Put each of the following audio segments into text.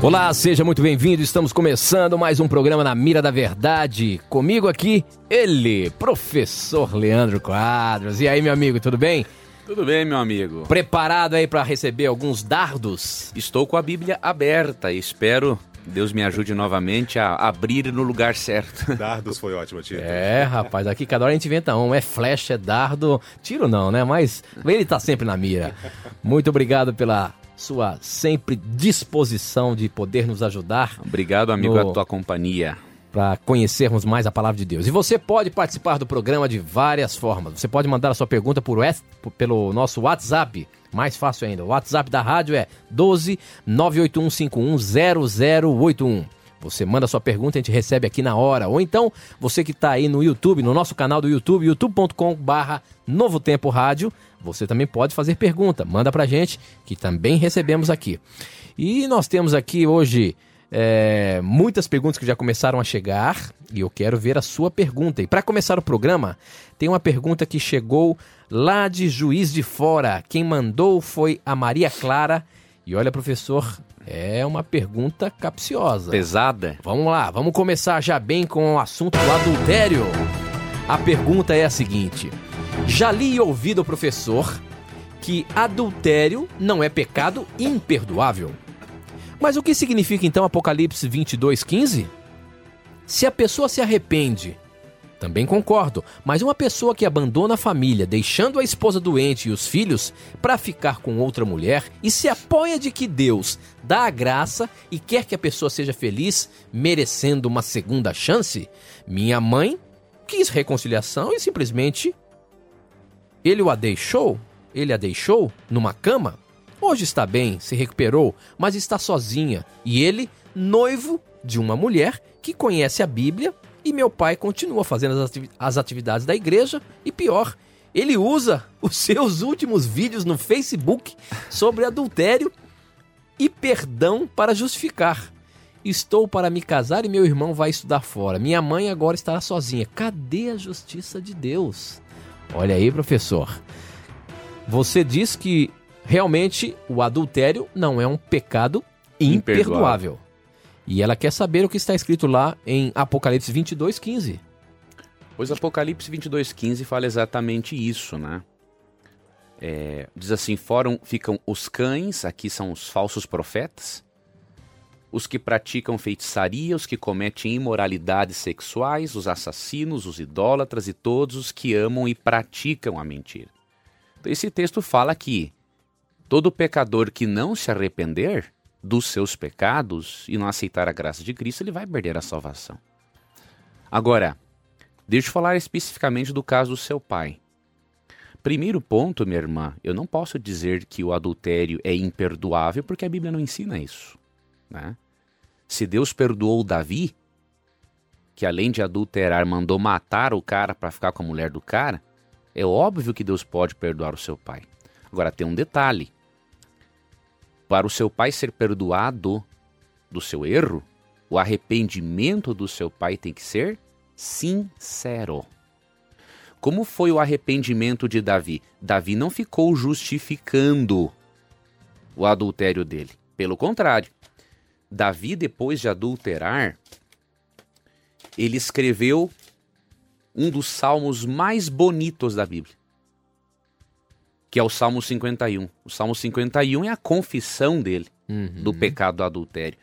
Olá, seja muito bem-vindo. Estamos começando mais um programa na Mira da Verdade. Comigo aqui, ele, professor Leandro Quadros. E aí, meu amigo, tudo bem? Tudo bem, meu amigo. Preparado aí para receber alguns dardos? Estou com a Bíblia aberta e espero Deus me ajude novamente a abrir no lugar certo. Dardos foi ótimo, tiro. É, rapaz, aqui cada hora a gente inventa um. É flecha, é dardo. Tiro não, né? Mas ele tá sempre na mira. Muito obrigado pela sua sempre disposição de poder nos ajudar. Obrigado, amigo, no... a tua companhia. Para conhecermos mais a palavra de Deus. E você pode participar do programa de várias formas. Você pode mandar a sua pergunta por, pelo nosso WhatsApp. Mais fácil ainda. O WhatsApp da rádio é 12 981510081. Você manda sua pergunta, a gente recebe aqui na hora. Ou então, você que está aí no YouTube, no nosso canal do YouTube, youtube.com/barra Novo Tempo Rádio, você também pode fazer pergunta. Manda pra gente, que também recebemos aqui. E nós temos aqui hoje é, muitas perguntas que já começaram a chegar e eu quero ver a sua pergunta. E para começar o programa, tem uma pergunta que chegou lá de Juiz de Fora. Quem mandou foi a Maria Clara. E olha, professor, é uma pergunta capciosa. Pesada. Vamos lá, vamos começar já bem com o assunto do adultério. A pergunta é a seguinte: Já li e ouvi do professor que adultério não é pecado imperdoável. Mas o que significa então Apocalipse 22:15? Se a pessoa se arrepende, também concordo, mas uma pessoa que abandona a família, deixando a esposa doente e os filhos para ficar com outra mulher e se apoia de que Deus dá a graça e quer que a pessoa seja feliz, merecendo uma segunda chance, minha mãe quis reconciliação e simplesmente ele o a deixou, ele a deixou numa cama. Hoje está bem, se recuperou, mas está sozinha e ele noivo de uma mulher que conhece a Bíblia e meu pai continua fazendo as atividades da igreja e pior, ele usa os seus últimos vídeos no Facebook sobre adultério e perdão para justificar. Estou para me casar e meu irmão vai estudar fora. Minha mãe agora estará sozinha. Cadê a justiça de Deus? Olha aí, professor. Você diz que realmente o adultério não é um pecado imperdoável. imperdoável. E ela quer saber o que está escrito lá em Apocalipse 22, 15. Pois Apocalipse 22, 15 fala exatamente isso, né? É, diz assim: foram, ficam os cães, aqui são os falsos profetas, os que praticam feitiçaria, os que cometem imoralidades sexuais, os assassinos, os idólatras e todos os que amam e praticam a mentira. Então, esse texto fala que todo pecador que não se arrepender dos seus pecados e não aceitar a graça de Cristo, ele vai perder a salvação. Agora, deixa eu falar especificamente do caso do seu pai. Primeiro ponto, minha irmã, eu não posso dizer que o adultério é imperdoável porque a Bíblia não ensina isso. Né? Se Deus perdoou Davi, que além de adulterar mandou matar o cara para ficar com a mulher do cara, é óbvio que Deus pode perdoar o seu pai. Agora tem um detalhe: para o seu pai ser perdoado do seu erro, o arrependimento do seu pai tem que ser sincero. Como foi o arrependimento de Davi? Davi não ficou justificando o adultério dele. Pelo contrário, Davi, depois de adulterar, ele escreveu um dos salmos mais bonitos da Bíblia que é o Salmo 51. O Salmo 51 é a confissão dele uhum. do pecado do adultério.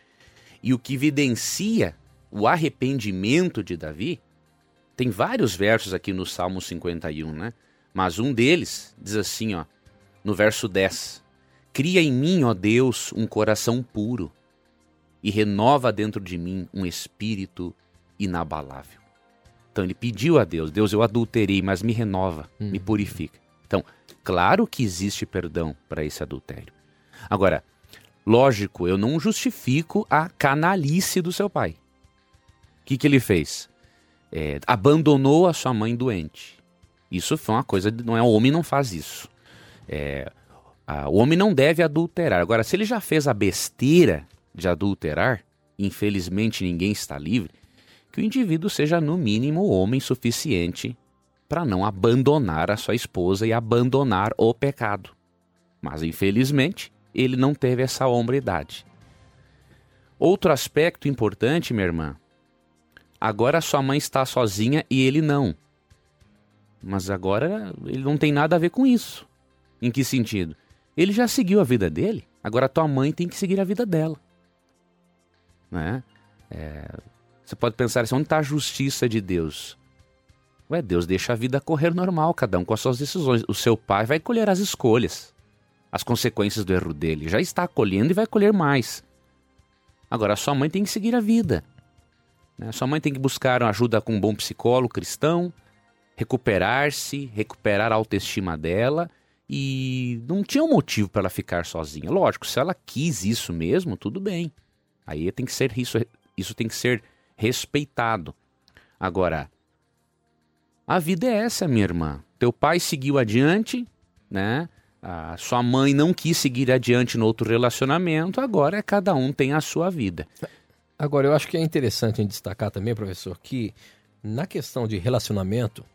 E o que evidencia o arrependimento de Davi, tem vários versos aqui no Salmo 51, né? Mas um deles diz assim, ó, no verso 10: Cria em mim, ó Deus, um coração puro e renova dentro de mim um espírito inabalável. Então ele pediu a Deus: Deus, eu adulterei, mas me renova, uhum. me purifica. Então, Claro que existe perdão para esse adultério. Agora, lógico, eu não justifico a canalice do seu pai. O que, que ele fez? é, abandonou a sua mãe doente. Isso foi uma coisa, não é o homem não faz isso. É, a, o homem não deve adulterar. Agora, se ele já fez a besteira de adulterar, infelizmente ninguém está livre, que o indivíduo seja no mínimo homem suficiente para não abandonar a sua esposa e abandonar o pecado. Mas infelizmente, ele não teve essa hombridade. Outro aspecto importante, minha irmã, agora sua mãe está sozinha e ele não. Mas agora ele não tem nada a ver com isso. Em que sentido? Ele já seguiu a vida dele, agora tua mãe tem que seguir a vida dela. Né? É, você pode pensar assim, onde está a justiça de Deus? Ué, Deus deixa a vida correr normal, cada um com as suas decisões. O seu pai vai colher as escolhas, as consequências do erro dele. Já está colhendo e vai colher mais. Agora, a sua mãe tem que seguir a vida. Né? Sua mãe tem que buscar ajuda com um bom psicólogo cristão, recuperar-se, recuperar a autoestima dela e não tinha um motivo para ela ficar sozinha. Lógico, se ela quis isso mesmo, tudo bem. Aí tem que ser isso, isso tem que ser respeitado. Agora, a vida é essa, minha irmã. Teu pai seguiu adiante, né? A sua mãe não quis seguir adiante no outro relacionamento, agora cada um tem a sua vida. Agora, eu acho que é interessante destacar também, professor, que na questão de relacionamento,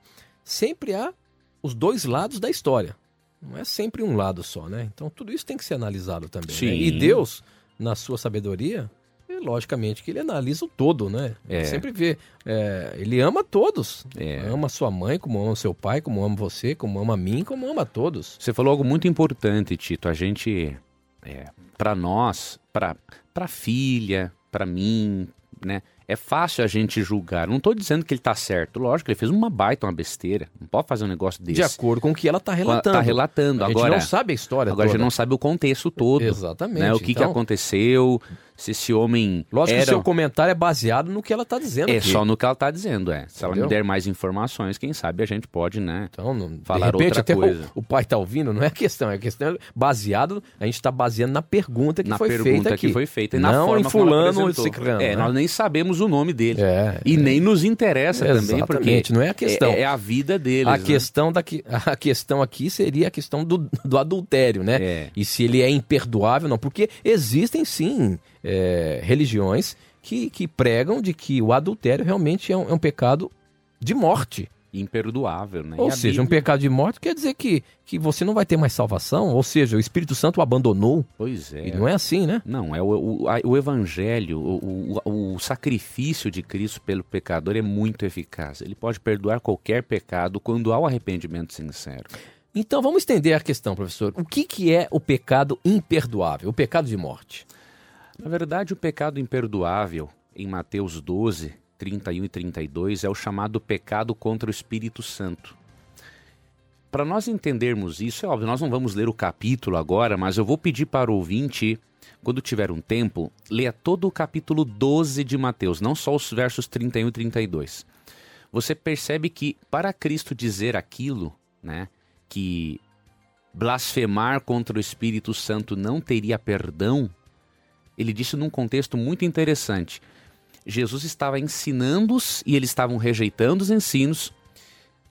sempre há os dois lados da história. Não é sempre um lado só, né? Então tudo isso tem que ser analisado também. Né? E Deus, na sua sabedoria, logicamente que ele analisa o todo, né? É. sempre vê. É, ele ama todos. É. Ama sua mãe, como ama seu pai, como ama você, como ama mim, como ama todos. Você falou algo muito importante, Tito. A gente, é, para nós, para para filha, para mim, né? É fácil a gente julgar. Não estou dizendo que ele está certo. Lógico, ele fez uma baita, uma besteira. Não pode fazer um negócio desse. De acordo com o que ela está relatando. Está relatando. A agora, gente não sabe a história Agora toda. a gente não sabe o contexto todo. Exatamente. Né? O que, então... que aconteceu, se esse homem. Lógico era... que o seu comentário é baseado no que ela está dizendo. É aqui. só no que ela está dizendo, é. Se ela me der mais informações, quem sabe a gente pode, né? Então, não, falar de repente, outra até coisa. O, o pai está ouvindo, não é a questão, é a questão baseado, a gente está baseando na pergunta que na foi pergunta feita aqui. que foi feita e não na forma em fulano ou ciclano. É, né? nós nem sabemos o nome dele. É, e é. nem nos interessa Exatamente, também, porque não é a questão. É, é a vida deles. A né? questão, daqui, a questão aqui seria a questão do, do adultério, né? É. E se ele é imperdoável não. Porque existem sim é, religiões que, que pregam de que o adultério realmente é um, é um pecado de morte. Imperdoável, né? Ou seja, um Bíblia- pecado de morte quer dizer que, que você não vai ter mais salvação. Ou seja, o Espírito Santo o abandonou. Pois é. E não é assim, né? Não, é o, o, a- o evangelho, o, o, o sacrifício de Cristo pelo pecador é muito eficaz. Ele pode perdoar qualquer pecado quando há o arrependimento sincero. Então vamos estender a questão, professor. O que, que é o pecado imperdoável, o pecado de morte? Na verdade, o pecado imperdoável, em Mateus 12, 31 e 32, é o chamado pecado contra o Espírito Santo. Para nós entendermos isso, é óbvio, nós não vamos ler o capítulo agora, mas eu vou pedir para o ouvinte, quando tiver um tempo, leia todo o capítulo 12 de Mateus, não só os versos 31 e 32. Você percebe que para Cristo dizer aquilo, né, que blasfemar contra o Espírito Santo não teria perdão, ele disse num contexto muito interessante. Jesus estava ensinando-os e eles estavam rejeitando os ensinos.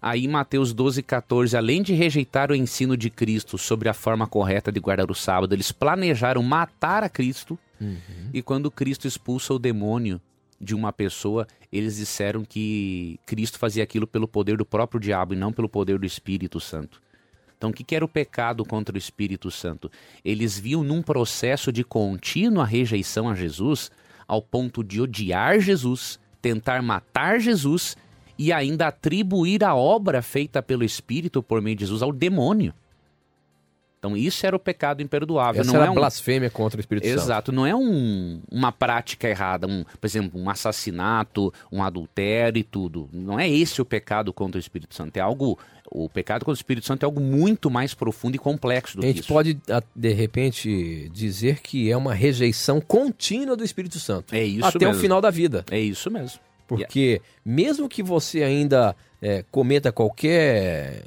Aí, Mateus 12, 14, além de rejeitar o ensino de Cristo sobre a forma correta de guardar o sábado, eles planejaram matar a Cristo. E quando Cristo expulsa o demônio de uma pessoa, eles disseram que Cristo fazia aquilo pelo poder do próprio diabo e não pelo poder do Espírito Santo. Então, o que era o pecado contra o Espírito Santo? Eles viam num processo de contínua rejeição a Jesus, ao ponto de odiar Jesus, tentar matar Jesus e ainda atribuir a obra feita pelo Espírito por meio de Jesus ao demônio. Então, isso era o pecado imperdoável. Essa não era é um... blasfêmia contra o Espírito Santo. Exato, não é um- uma prática errada, um, por exemplo, um assassinato, um adultério e tudo. Não é esse o pecado contra o Espírito Santo. É algo. O pecado contra o Espírito Santo é algo muito mais profundo e complexo do A que gente isso. pode, a- de repente, dizer que é uma rejeição contínua do Espírito Santo. É isso até mesmo. o final da vida. É isso mesmo. Porque mesmo que você ainda é, cometa qualquer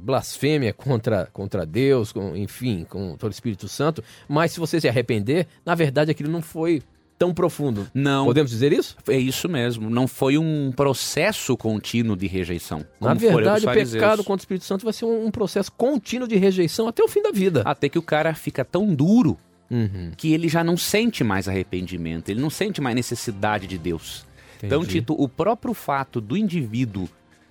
blasfêmia contra, contra Deus, com- enfim, contra o Espírito Santo, mas se você se arrepender, na verdade aquilo não foi tão profundo. Não. Podemos dizer isso? É isso mesmo. Não foi um processo contínuo de rejeição. Na verdade, o pecado contra o Espírito Santo vai ser um, um, processo contínuo de rejeição até o fim da vida. Até que o cara fica tão duro uhum. que ele já não sente mais arrependimento, ele não sente mais necessidade de Deus. Entendi. Então, Tito, o próprio fato do indivíduo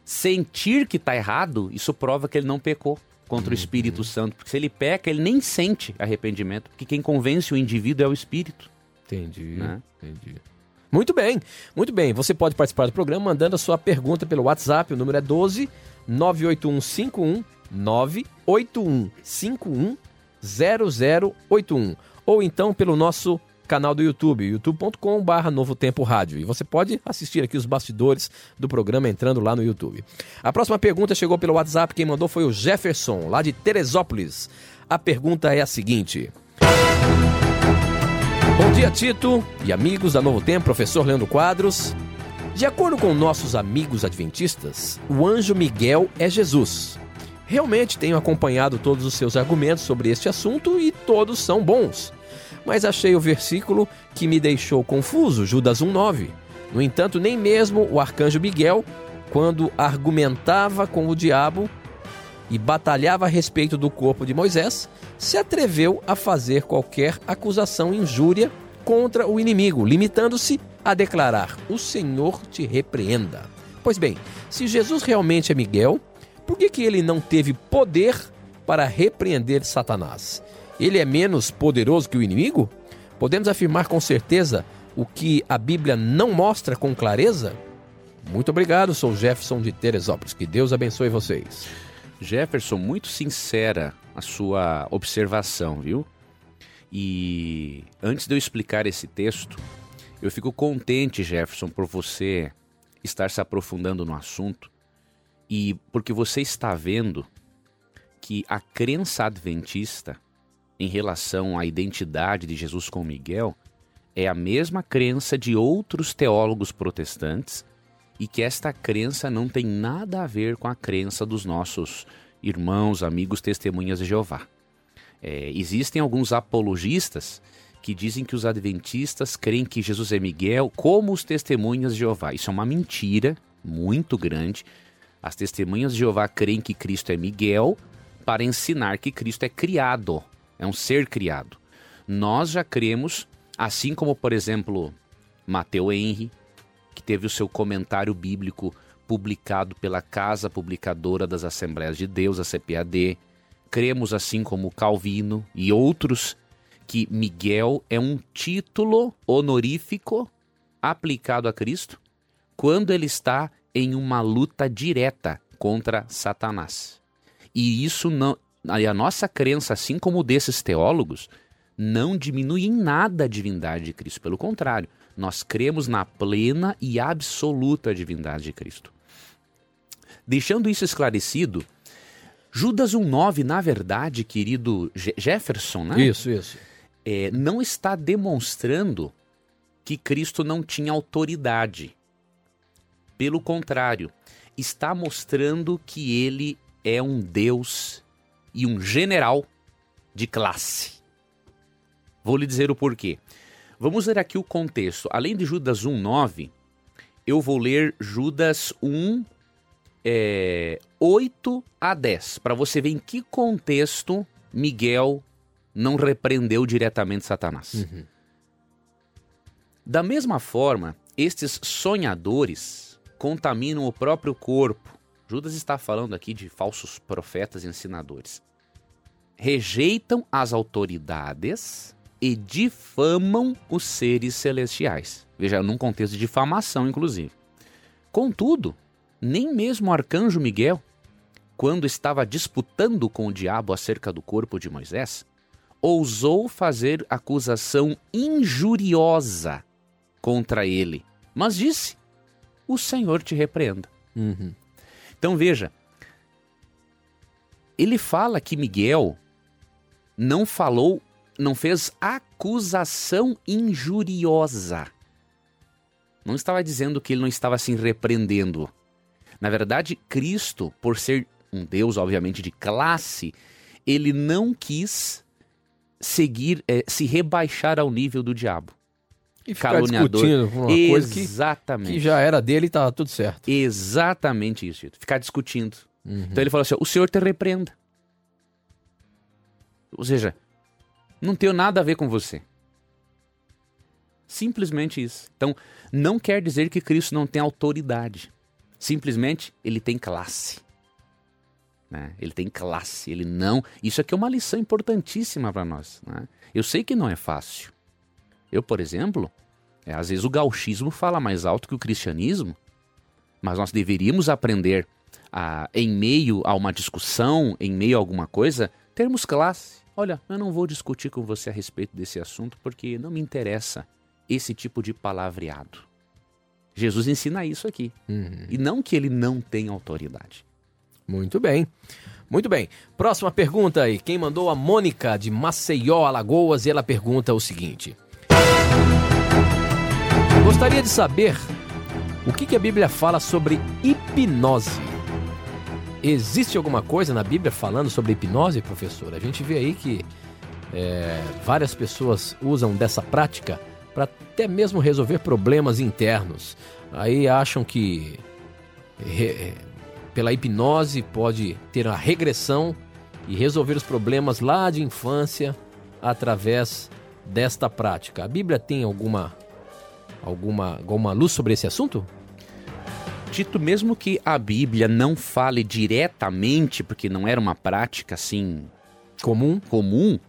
sentir que está errado, isso prova que ele não pecou contra uhum. o Espírito Santo. Porque se ele peca, ele nem sente arrependimento, porque quem convence o indivíduo é o Espírito. Entendi, né? entendi. Muito bem, muito bem. Você pode participar do programa mandando a sua pergunta pelo WhatsApp, o número é 12 98151 98151 0081 ou então pelo nosso canal do YouTube, youtube.com/barra Novo Tempo Rádio. E você pode assistir aqui os bastidores do programa entrando lá no YouTube. A próxima pergunta chegou pelo WhatsApp, quem mandou foi o Jefferson, lá de Teresópolis. A pergunta é a seguinte. Bom dia, Tito e amigos da Novo Tempo, professor Leandro Quadros. De acordo com nossos amigos adventistas, o anjo Miguel é Jesus. Realmente tenho acompanhado todos os seus argumentos sobre este assunto e todos são bons. Mas achei o versículo que me deixou confuso, Judas 1,9. No entanto, nem mesmo o arcanjo Miguel, quando argumentava com o diabo e batalhava a respeito do corpo de Moisés, se atreveu a fazer qualquer acusação injúria contra o inimigo, limitando-se a declarar: O Senhor te repreenda. Pois bem, se Jesus realmente é Miguel, por que, que ele não teve poder para repreender Satanás? Ele é menos poderoso que o inimigo? Podemos afirmar com certeza o que a Bíblia não mostra com clareza? Muito obrigado, sou Jefferson de Teresópolis. Que Deus abençoe vocês. Jefferson, muito sincera a sua observação, viu? E antes de eu explicar esse texto, eu fico contente, Jefferson, por você estar se aprofundando no assunto e porque você está vendo que a crença adventista em relação à identidade de Jesus com Miguel é a mesma crença de outros teólogos protestantes e que esta crença não tem nada a ver com a crença dos nossos irmãos, amigos, testemunhas de Jeová. É, existem alguns apologistas que dizem que os adventistas creem que Jesus é Miguel como os testemunhas de Jeová. Isso é uma mentira muito grande. As testemunhas de Jeová creem que Cristo é Miguel para ensinar que Cristo é criado, é um ser criado. Nós já cremos, assim como, por exemplo, Mateu Henry, que teve o seu comentário bíblico publicado pela Casa Publicadora das Assembleias de Deus, a CPAD. Cremos, assim como Calvino e outros, que Miguel é um título honorífico aplicado a Cristo quando ele está em uma luta direta contra Satanás. E isso não. A nossa crença, assim como desses teólogos, não diminui em nada a divindade de Cristo. Pelo contrário, nós cremos na plena e absoluta divindade de Cristo. Deixando isso esclarecido, Judas 1,9, na verdade, querido Jefferson, né? Isso, isso. É, não está demonstrando que Cristo não tinha autoridade. Pelo contrário, está mostrando que ele é um Deus e um general de classe. Vou lhe dizer o porquê. Vamos ler aqui o contexto. Além de Judas 1,9, eu vou ler Judas 1, é, 8 a 10, para você ver em que contexto Miguel não repreendeu diretamente Satanás. Uhum. Da mesma forma, estes sonhadores contaminam o próprio corpo. Judas está falando aqui de falsos profetas e ensinadores. Rejeitam as autoridades e difamam os seres celestiais. Veja, num contexto de difamação, inclusive. Contudo, nem mesmo o arcanjo Miguel, quando estava disputando com o diabo acerca do corpo de Moisés, ousou fazer acusação injuriosa contra ele, mas disse: O Senhor te repreenda. Uhum. Então veja, ele fala que Miguel não falou não fez acusação injuriosa. Não estava dizendo que ele não estava se repreendendo. Na verdade, Cristo, por ser um Deus, obviamente, de classe, ele não quis seguir, é, se rebaixar ao nível do diabo. E ficar caluniador. discutindo uma coisa que, Exatamente. que já era dele e tá tudo certo. Exatamente isso, Tito. Ficar discutindo. Uhum. Então ele falou assim: o senhor te repreenda. Ou seja, não tenho nada a ver com você. Simplesmente isso. Então, não quer dizer que Cristo não tem autoridade. Simplesmente ele tem classe. Né? Ele tem classe. Ele não. Isso aqui é uma lição importantíssima para nós. Né? Eu sei que não é fácil. Eu, por exemplo, é, às vezes o gauchismo fala mais alto que o cristianismo, mas nós deveríamos aprender a, em meio a uma discussão, em meio a alguma coisa, termos classe. Olha, eu não vou discutir com você a respeito desse assunto porque não me interessa esse tipo de palavreado. Jesus ensina isso aqui. Uhum. E não que ele não tenha autoridade. Muito bem. Muito bem. Próxima pergunta aí. Quem mandou a Mônica de Maceió, Alagoas, e ela pergunta o seguinte: Gostaria de saber o que, que a Bíblia fala sobre hipnose. Existe alguma coisa na Bíblia falando sobre hipnose, professor? A gente vê aí que é, várias pessoas usam dessa prática para até mesmo resolver problemas internos. Aí acham que re, pela hipnose pode ter a regressão e resolver os problemas lá de infância através desta prática. A Bíblia tem alguma alguma alguma luz sobre esse assunto? Tito, mesmo que a Bíblia não fale diretamente, porque não era uma prática assim Comum? comum,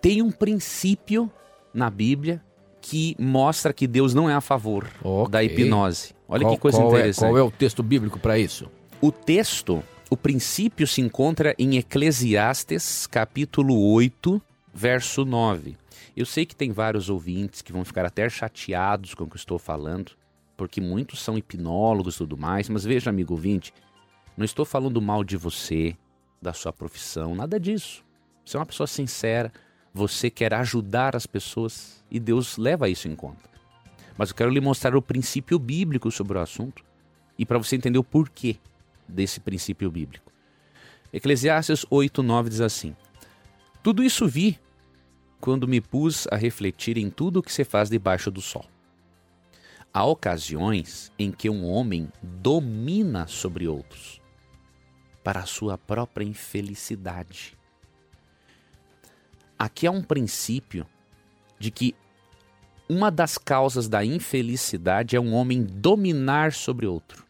tem um princípio na Bíblia que mostra que Deus não é a favor Ok. da hipnose. Olha Qual- que coisa qual é- interessante. qual é o texto bíblico para isso? O texto, o princípio se encontra em Eclesiastes, capítulo 8, verso 9. Eu sei que tem vários ouvintes que vão ficar até chateados com o que eu estou falando, porque muitos são hipnólogos e tudo mais, mas veja, amigo ouvinte, não estou falando mal de você, da sua profissão, nada disso. Você é uma pessoa sincera, você quer ajudar as pessoas e Deus leva isso em conta. Mas eu quero lhe mostrar o princípio bíblico sobre o assunto e para você entender o porquê desse princípio bíblico. Eclesiastes 8, 9 diz assim: Tudo isso vi quando me pus a refletir em tudo o que se faz debaixo do sol. Há ocasiões em que um homem domina sobre outros para a sua própria infelicidade. Aqui há um princípio de que uma das causas da infelicidade é um homem dominar sobre outro.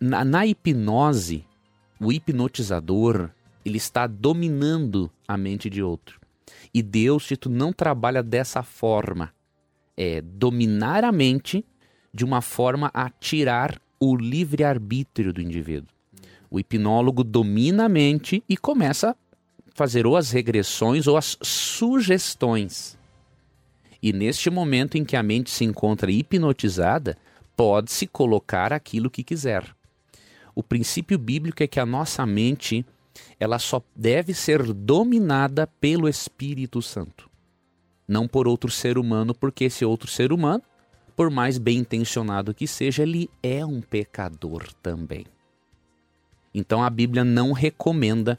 Na, na hipnose, o hipnotizador ele está dominando a mente de outro. E Deus, Tito, não trabalha dessa forma. É dominar a mente de uma forma a tirar o livre-arbítrio do indivíduo. O hipnólogo domina a mente e começa a fazer ou as regressões ou as sugestões. E neste momento em que a mente se encontra hipnotizada, pode-se colocar aquilo que quiser. O princípio bíblico é que a nossa mente ela só deve ser dominada pelo Espírito Santo, não por outro ser humano, porque esse outro ser humano, por mais bem intencionado que seja, ele é um pecador também. Então a Bíblia não recomenda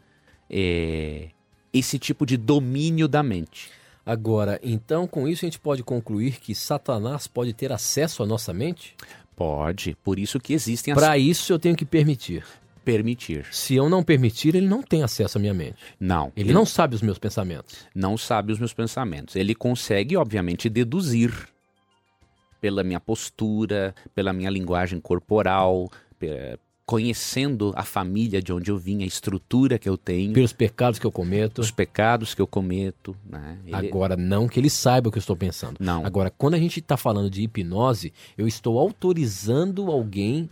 é, esse tipo de domínio da mente. Agora, então com isso a gente pode concluir que Satanás pode ter acesso à nossa mente? Pode, por isso que existem as Para isso eu tenho que permitir. Permitir. Se eu não permitir, ele não tem acesso à minha mente. Não, Ele não sabe os meus pensamentos. não sabe os meus pensamentos. Ele consegue, obviamente, deduzir pela minha postura, pela minha linguagem corporal, conhecendo a família de onde eu vim, a estrutura que eu tenho, Pelos pecados que eu cometo. os pecados que eu cometo. Né? Ele- Agora, não que ele saiba o que eu estou pensando. Não. Agora, quando a gente está falando de hipnose, eu estou autorizando alguém,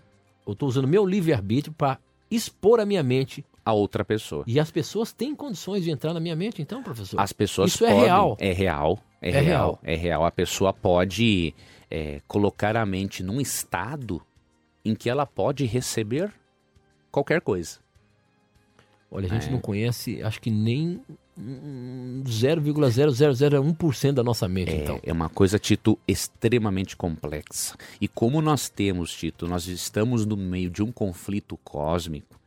eu estou usando meu livre-arbítrio para expor a minha mente. a outra pessoa. E as pessoas têm condições de entrar na minha mente, então, professor? As pessoas Isso é podem- real. É real. É, É real. real. É real. A pessoa pode é, colocar a mente num estado em que ela pode receber qualquer coisa. Olha, a gente É. não conhece, acho que nem 0,0001% da nossa mente, É, então. é uma coisa, Tito, extremamente complexa. E como nós temos, Tito, nós estamos no meio de um conflito cósmico,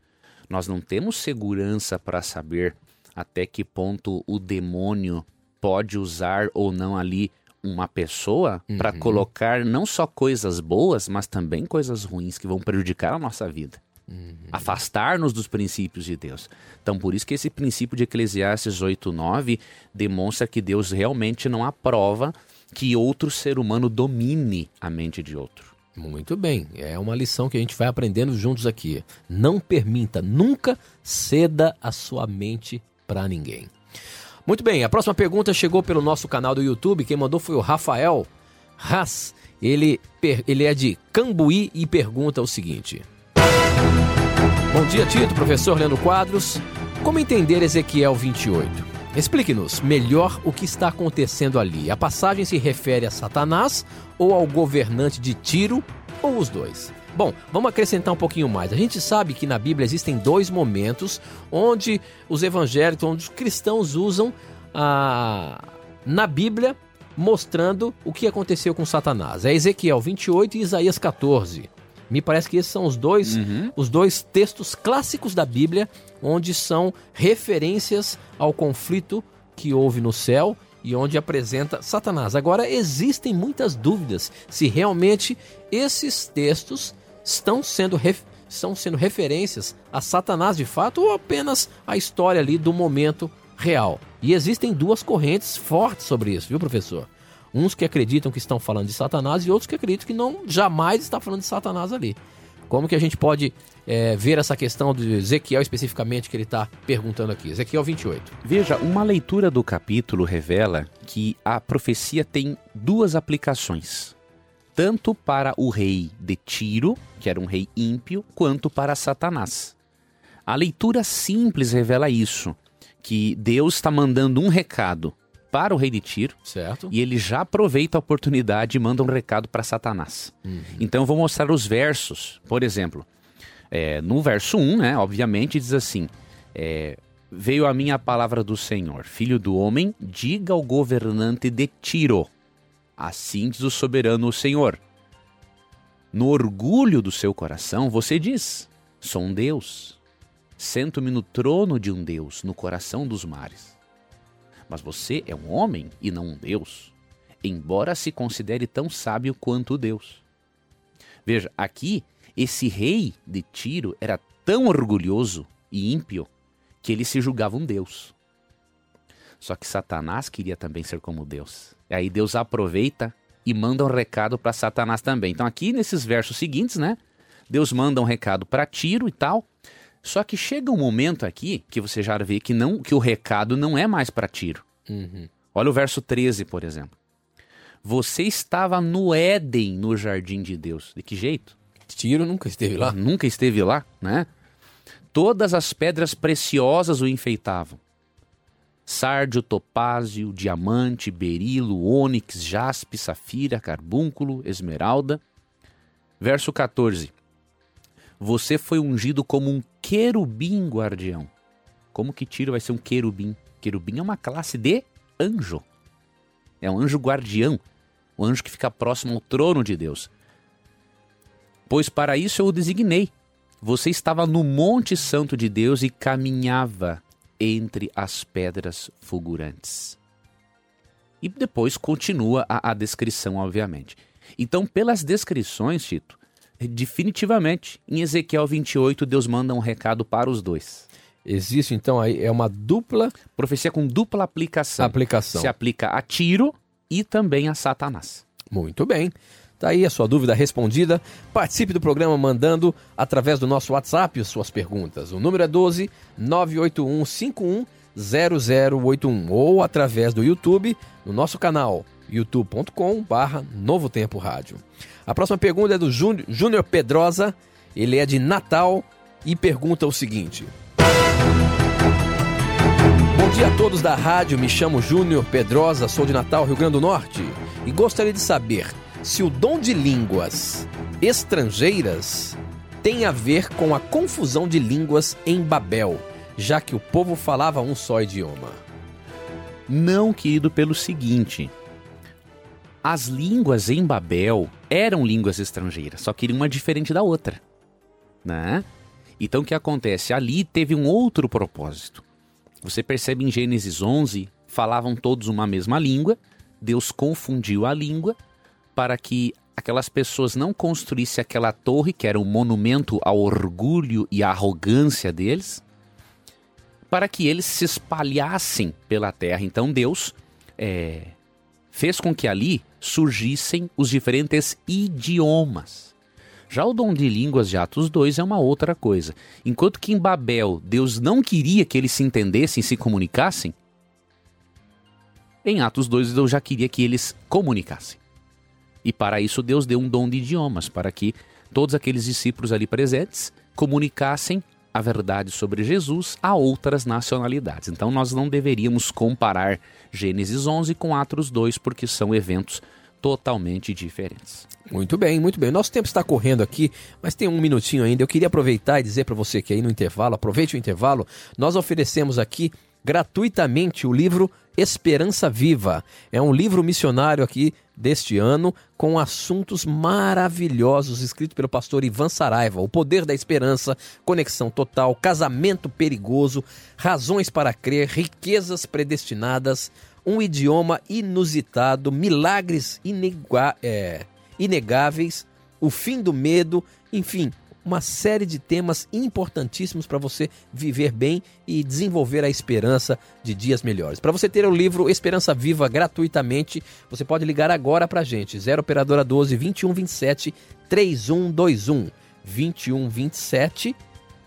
nós não temos segurança para saber até que ponto o demônio pode usar ou não ali uma pessoa para Uhum. colocar não só coisas boas, mas também coisas ruins que vão prejudicar a nossa vida. Uhum. Afastar-nos dos princípios de Deus. Então, por isso que esse princípio de Eclesiastes 8:9 demonstra que Deus realmente não aprova que outro ser humano domine a mente de outro. Muito bem, é uma lição que a gente vai aprendendo juntos aqui. Não permita, nunca ceda a sua mente para ninguém. Muito bem, a próxima pergunta chegou pelo nosso canal do YouTube. Quem mandou foi o Rafael Haas. Ele, ele é de Cambuí e pergunta o seguinte: Bom dia, Tito, professor Leandro Quadros. Como entender Ezequiel 28? Explique-nos melhor o que está acontecendo ali. A passagem se refere a Satanás ou ao governante de Tiro ou os dois? Bom, vamos acrescentar um pouquinho mais. A gente sabe que na Bíblia existem dois momentos onde os evangélicos, onde os cristãos usam a, na Bíblia mostrando o que aconteceu com Satanás. É Ezequiel 28 e Isaías 14. Me parece que esses são os dois, os dois textos clássicos da Bíblia, onde são referências ao conflito que houve no céu e onde apresenta Satanás. Agora, existem muitas dúvidas se realmente esses textos estão sendo, estão sendo referências a Satanás de fato ou apenas a história ali do momento real. E existem duas correntes fortes sobre isso, viu, professor? Uns que acreditam que estão falando de Satanás e outros que acreditam que não jamais está falando de Satanás ali. Como que a gente pode é, ver essa questão de Ezequiel especificamente que ele está perguntando aqui? Ezequiel 28. Veja, uma leitura do capítulo revela que a profecia tem duas aplicações. Tanto para o rei de Tiro, que era um rei ímpio, quanto para Satanás. A leitura simples revela isso, que Deus está mandando um recado para o rei de Tiro, Certo? e ele já aproveita a oportunidade e manda um recado para Satanás. Então eu vou mostrar os versos. Por exemplo, é, no verso 1, né, obviamente, diz assim: é, Veio a minha palavra do Senhor, filho do homem, diga ao governante de Tiro. Assim diz o soberano o Senhor. No orgulho do seu coração, você diz: Sou um Deus. Sento-me no trono de um Deus, no coração dos mares. Mas você é um homem e não um Deus, embora se considere tão sábio quanto Deus. Veja, aqui, esse rei de Tiro era tão orgulhoso e ímpio que ele se julgava um Deus. Só que Satanás queria também ser como Deus. E aí Deus aproveita e manda um recado para Satanás também. Então, aqui nesses versos seguintes, né? Deus manda um recado para Tiro e tal. Só que chega um momento aqui que você já vê que não que o recado não é mais para Tiro. Uhum. Olha o verso 13, por exemplo. Você estava no Éden, no jardim de Deus. De que jeito? Tiro nunca esteve lá. Nunca esteve lá, né? Todas as pedras preciosas o enfeitavam. Sárdio, topázio, diamante, berilo, ônix, jaspe, safira, carbúnculo, esmeralda. Verso 14. Você foi ungido como um querubim guardião. Como que Tiro vai ser um querubim? Querubim é uma classe de anjo. É um anjo guardião. O anjo que fica próximo ao trono de Deus. Pois para isso eu o designei. Você estava no Monte Santo de Deus e caminhava entre as pedras fulgurantes. E depois continua a, a descrição, obviamente. Então, pelas descrições, Tito, definitivamente, em Ezequiel 28, Deus manda um recado para os dois. Existe então aí é uma dupla Profecia com dupla aplicação. aplicação. Se aplica a Tiro e também a Satanás. Muito bem. Tá aí a sua dúvida respondida. Participe do programa mandando através do nosso WhatsApp as suas perguntas. O número é 12 981 51 0081 ou através do YouTube no nosso canal youtube.com barra Novo Tempo Rádio. A próxima pergunta é do Jú- Júnior Pedrosa, ele é de Natal e pergunta o seguinte. Bom dia a todos da rádio, me chamo Júnior Pedrosa, sou de Natal, Rio Grande do Norte e gostaria de saber se o dom de línguas estrangeiras tem a ver com a confusão de línguas em Babel, já que o povo falava um só idioma. Não, querido, pelo seguinte. As línguas em Babel eram línguas estrangeiras, só que uma diferente da outra, né? Então o que acontece? Ali teve um outro propósito. Você percebe em Gênesis 11, falavam todos uma mesma língua, Deus confundiu a língua para que aquelas pessoas não construíssem aquela torre, que era um monumento ao orgulho e à arrogância deles, para que eles se espalhassem pela terra. Então Deus é, fez com que ali surgissem os diferentes idiomas. Já o dom de línguas de Atos 2 é uma outra coisa. Enquanto que em Babel Deus não queria que eles se entendessem e se comunicassem, em Atos 2 Deus já queria que eles comunicassem. E para isso Deus deu um dom de idiomas, para que todos aqueles discípulos ali presentes comunicassem a verdade sobre Jesus a outras nacionalidades. Então nós não deveríamos comparar Gênesis 11 com Atos 2, porque são eventos totalmente diferentes. Muito bem, muito bem. Nosso tempo está correndo aqui, mas tem um minutinho ainda. Eu queria aproveitar e dizer para você que aí no intervalo, aproveite o intervalo, nós oferecemos aqui gratuitamente o livro Esperança Viva. É um livro missionário aqui deste ano com assuntos maravilhosos escrito pelo pastor Ivan Saraiva: O poder da esperança, conexão total, casamento perigoso, razões para crer, riquezas predestinadas, um idioma inusitado, milagres inega é, inegáveis, o fim do medo, enfim, uma série de temas importantíssimos para você viver bem e desenvolver a esperança de dias melhores. Para você ter o livro Esperança Viva gratuitamente, você pode ligar agora para a gente, 0 Operadora 12 2127 3121. 2127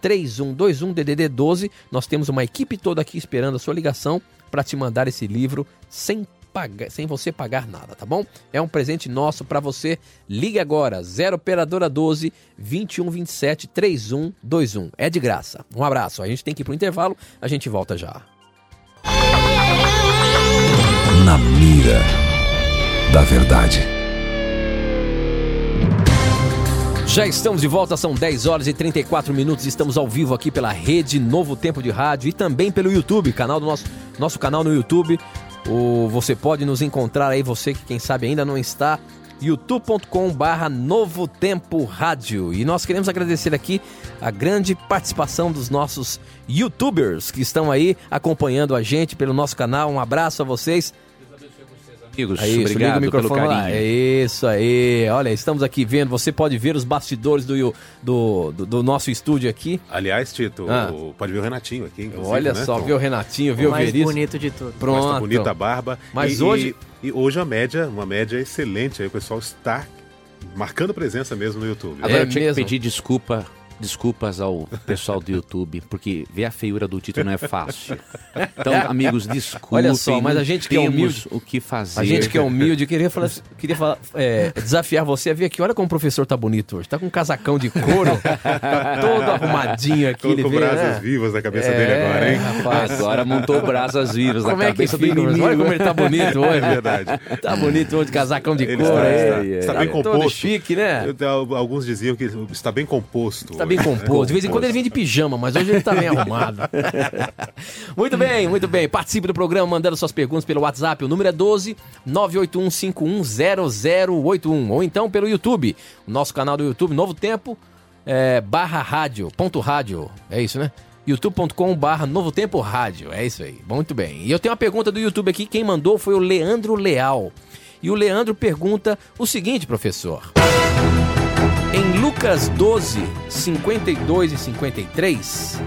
3121 DDD 12. Nós temos uma equipe toda aqui esperando a sua ligação para te mandar esse livro sem pagar, sem você pagar nada, tá bom? É um presente nosso para você. Ligue agora, 0 operadora 12 2127 3121. É de graça. Um abraço. A gente tem que ir pro intervalo, a gente volta já. Na mira da verdade. Já estamos de volta, são 10 horas e 34 minutos. Estamos ao vivo aqui pela rede Novo Tempo de Rádio e também pelo YouTube, canal do nosso, nosso canal no YouTube. O, você pode nos encontrar aí, você que quem sabe ainda não está, youtube.com barra Novo Tempo Rádio. E nós queremos agradecer aqui a grande participação dos nossos youtubers que estão aí acompanhando a gente pelo nosso canal. Um abraço a vocês amigos. É isso, Obrigado liga o microfone pelo lá. carinho. É isso aí. Olha, estamos aqui vendo. Você pode ver os bastidores do, do, do, do nosso estúdio aqui. Aliás, Tito, Ah. pode ver o Renatinho aqui, Olha né, só, Tom? viu o Renatinho, viu o o mais Veríssimo? bonito de tudo. Pronto. Tá bonita a barba. Mas E- hoje- E, e hoje a média, uma média excelente aí, o pessoal está marcando presença mesmo no YouTube. Agora É eu tinha mesmo? que pedir desculpa, desculpas ao pessoal do YouTube, porque ver a feiura do Tito não é fácil. Então, amigos, desculpem. Olha só, mas a gente que é humilde- o que fazer. A gente que é humilde, queria, falar, queria falar, é, desafiar você a vir aqui. Olha como o professor tá bonito hoje. Tá com um casacão de couro, tá todo arrumadinho aqui. ele Colocou veio, brasas né? vivas na cabeça É, dele agora, hein? rapaz. Agora montou brasas vivas Como na é que cabeça do inimigo. Olha como ele tá bonito hoje. É verdade. Tá bonito hoje, casacão de Ele couro. está, é, está- é, está é. bem Todo composto. chique, né? Eu- Alguns diziam que está bem composto. Tá bem composto. De vez em quando ele vem de pijama, mas hoje ele tá bem arrumado. muito bem, muito bem. Participe do programa mandando suas perguntas pelo WhatsApp. O número é 12 981510081. Ou então pelo YouTube. O nosso canal do YouTube, Novo Tempo, é, barra rádio, ponto rádio. É isso, né? youtube.com barra Novo Tempo Rádio. É isso aí. Muito bem. E eu tenho uma pergunta do YouTube aqui. Quem mandou foi o Leandro Leal. E o Leandro pergunta o seguinte, professor. Em Lucas 12, 52 e 53,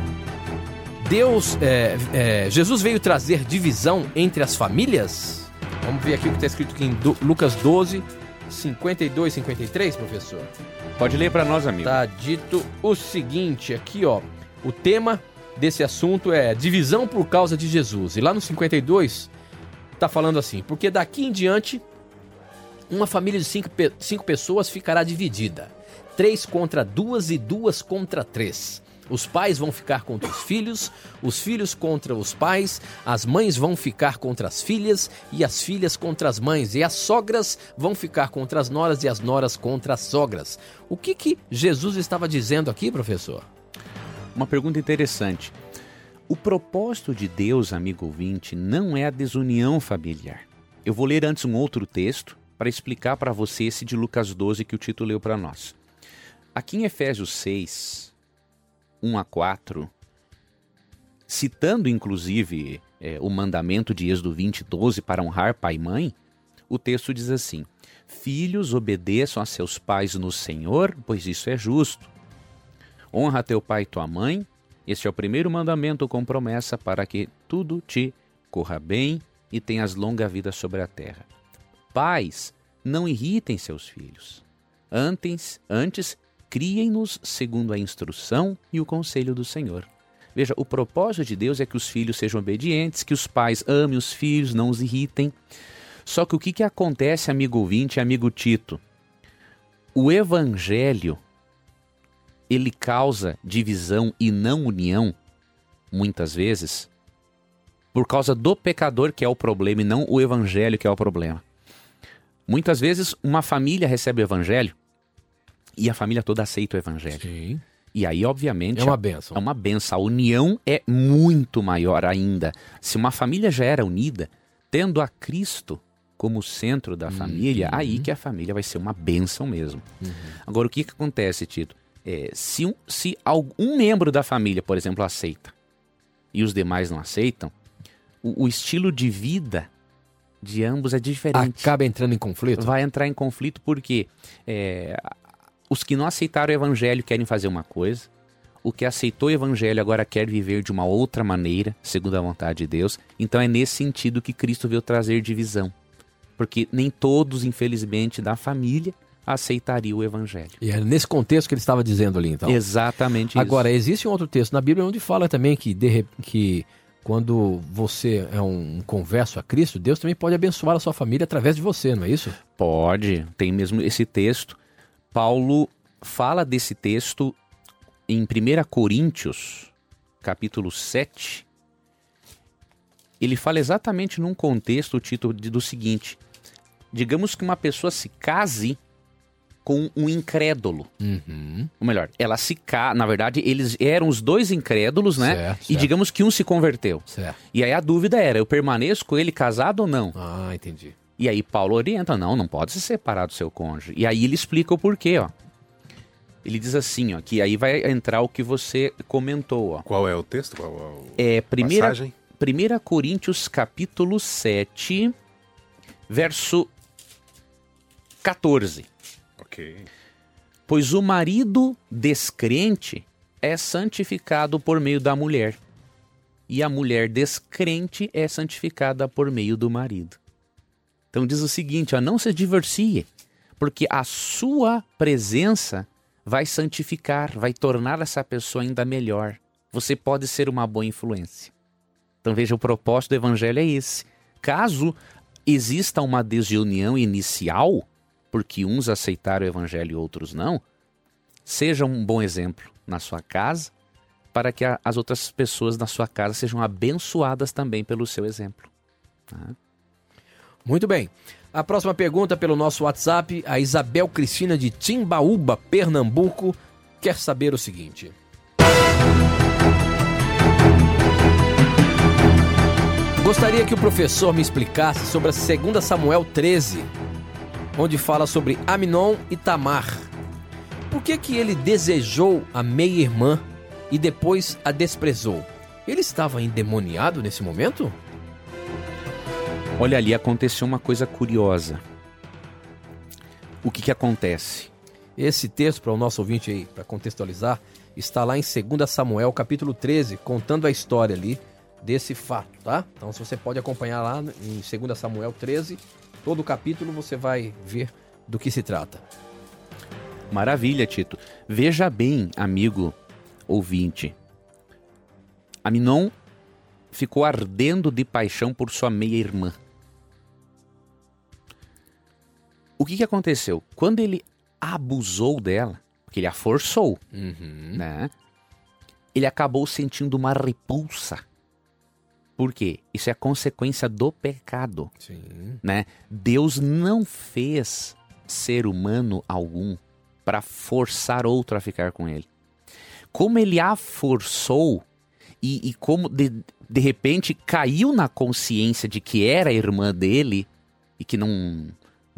Deus, é, é, Jesus veio trazer divisão entre as famílias? Vamos ver aqui o que está escrito aqui em Do- Lucas 12, 52 e 53, professor. Pode ler para nós, amigo. Tá dito o seguinte aqui, ó. O tema desse assunto é divisão por causa de Jesus. E lá no 52 tá falando assim: porque daqui em diante uma família de cinco, pe- cinco pessoas ficará dividida. Três contra duas e duas contra três. Os pais vão ficar contra os filhos, os filhos contra os pais, as mães vão ficar contra as filhas e as filhas contra as mães, e as sogras vão ficar contra as noras e as noras contra as sogras. O que que Jesus estava dizendo aqui, professor? Uma pergunta interessante. O propósito de Deus, amigo ouvinte, não é a desunião familiar. Eu vou ler antes um outro texto para explicar para você esse de Lucas 12 que o Tito leu para nós. Aqui em Efésios 6, 1 a 4, citando inclusive é, o mandamento de Êxodo 20, 12 para honrar pai e mãe, o texto diz assim: Filhos, obedeçam a seus pais no Senhor, pois isso é justo. Honra teu pai e tua mãe. Este é o primeiro mandamento com promessa para que tudo te corra bem e tenhas longa vida sobre a terra. Pais, não irritem seus filhos. Antes, antes criem-nos segundo a instrução e o conselho do Senhor. Veja, o propósito de Deus é que os filhos sejam obedientes, que os pais amem os filhos, não os irritem. Só que o que, que acontece, amigo ouvinte, amigo Tito? O evangelho ele causa divisão e não união, muitas vezes, por causa do pecador que é o problema e não o evangelho que é o problema. Muitas vezes uma família recebe o evangelho e a família toda aceita o evangelho. Sim. E aí, obviamente. É uma benção. É uma benção. A união é muito maior ainda. Se uma família já era unida, tendo a Cristo como centro da família, aí que a família vai ser uma benção mesmo. Agora, o que, que acontece, Tito? É, se, um, se algum membro da família, por exemplo, aceita e os demais não aceitam, o, o estilo de vida de ambos é diferente. Acaba entrando em conflito? Vai entrar em conflito porque é, os que não aceitaram o evangelho querem fazer uma coisa, o que aceitou o evangelho agora quer viver de uma outra maneira, segundo a vontade de Deus. Então é nesse sentido que Cristo veio trazer divisão. Porque nem todos, infelizmente, da família aceitariam o evangelho. E é nesse contexto que ele estava dizendo ali, então. Exatamente isso. Agora, existe um outro texto na Bíblia onde fala também que, de, que quando você é um converso a Cristo, Deus também pode abençoar a sua família através de você, não é isso? Pode, tem mesmo esse texto. Paulo fala desse texto em 1 Coríntios, capítulo 7. Ele fala exatamente num contexto, o título do seguinte: Digamos que uma pessoa se case com um incrédulo. Uhum. Ou melhor, ela se ca... Na verdade, eles eram os dois incrédulos, né? Certo, E certo. digamos que um se converteu. Certo. E aí a dúvida era: eu permaneço com ele casado ou não? Ah, entendi. E aí Paulo orienta, não, não pode se separar do seu cônjuge. E aí ele explica o porquê, ó. Ele diz assim, ó, que aí vai entrar o que você comentou, ó. Qual é o texto? Qual é o... É primeira, Passagem? 1 Coríntios capítulo 7, verso 14. Ok. Pois o marido descrente é santificado por meio da mulher, e a mulher descrente é santificada por meio do marido. Então diz o seguinte, ó, não se divorcie, porque a sua presença vai santificar, vai tornar essa pessoa ainda melhor. Você pode ser uma boa influência. Então veja, o propósito do evangelho é esse. Caso exista uma desunião inicial, porque uns aceitaram o evangelho e outros não, seja um bom exemplo na sua casa, para que as outras pessoas na sua casa sejam abençoadas também pelo seu exemplo. tá? Muito bem. A próxima pergunta pelo nosso WhatsApp, a Isabel Cristina de Timbaúba, Pernambuco, quer saber o seguinte. Gostaria que o professor me explicasse sobre a 2 Samuel 13, onde fala sobre Aminon e Tamar. Por que que ele desejou a meia-irmã e depois a desprezou? Ele estava endemoniado nesse momento? Olha ali, aconteceu uma coisa curiosa. O que, que acontece? Esse texto, para o nosso ouvinte aí, para contextualizar, está lá em 2 Samuel, capítulo 13, contando a história ali desse fato, tá? Então, se você pode acompanhar lá em 2 Samuel 13, todo o capítulo você vai ver do que se trata. Maravilha, Tito. Veja bem, amigo ouvinte. Aminon ficou ardendo de paixão por sua meia-irmã. O que, que aconteceu? Quando ele abusou dela, porque ele a forçou, né? Ele acabou sentindo uma repulsa. Por quê? Isso é a consequência do pecado Sim. né? Deus não fez ser humano algum para forçar outro a ficar com ele. Como ele a forçou e, e como de, de repente caiu na consciência de que era a irmã dele e que não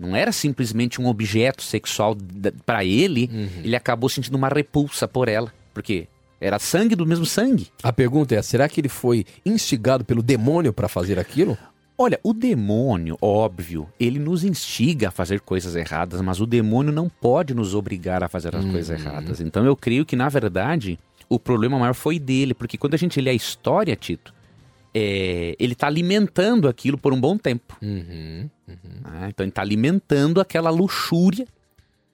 não era simplesmente um objeto sexual para ele, ele acabou sentindo uma repulsa por ela, porque era sangue do mesmo sangue. A pergunta é: será que ele foi instigado pelo demônio para fazer aquilo? Olha, o demônio, óbvio, ele nos instiga a fazer coisas erradas, mas o demônio não pode nos obrigar a fazer as coisas erradas. Então eu creio que, na verdade, o problema maior foi dele, porque quando a gente lê a história, Tito, é, ele está alimentando aquilo por um bom tempo. Uhum. Ah, então ele está alimentando aquela luxúria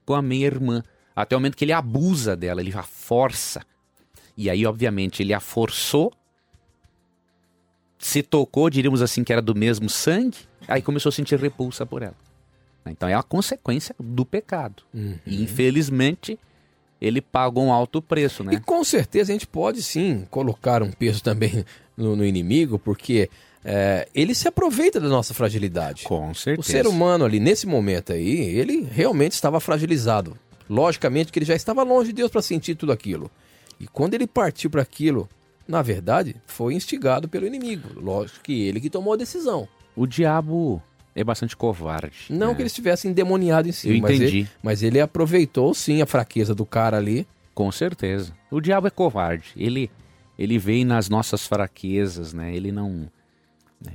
com a minha irmã. Até o momento que ele abusa dela, ele a força. E aí, obviamente, ele a forçou, se tocou, diríamos assim, que era do mesmo sangue, aí começou a sentir repulsa por ela. Então é a consequência do pecado. E infelizmente, ele pagou um alto preço, E né? com certeza a gente pode sim colocar um peso também no, no inimigo, porque é, ele se aproveita da nossa fragilidade. Com O certeza. ser humano ali, nesse momento aí, ele realmente estava fragilizado. Logicamente que ele já estava longe de Deus para sentir tudo aquilo. E quando ele partiu para aquilo, na verdade, foi instigado pelo inimigo. Lógico que ele que tomou a decisão. O diabo é bastante covarde. Não né? que ele estivesse endemoniado em si, Eu mas entendi. ele, mas ele aproveitou sim a fraqueza do cara ali. Com certeza. O diabo é covarde. Ele, ele vem nas nossas fraquezas, né? Ele não. é,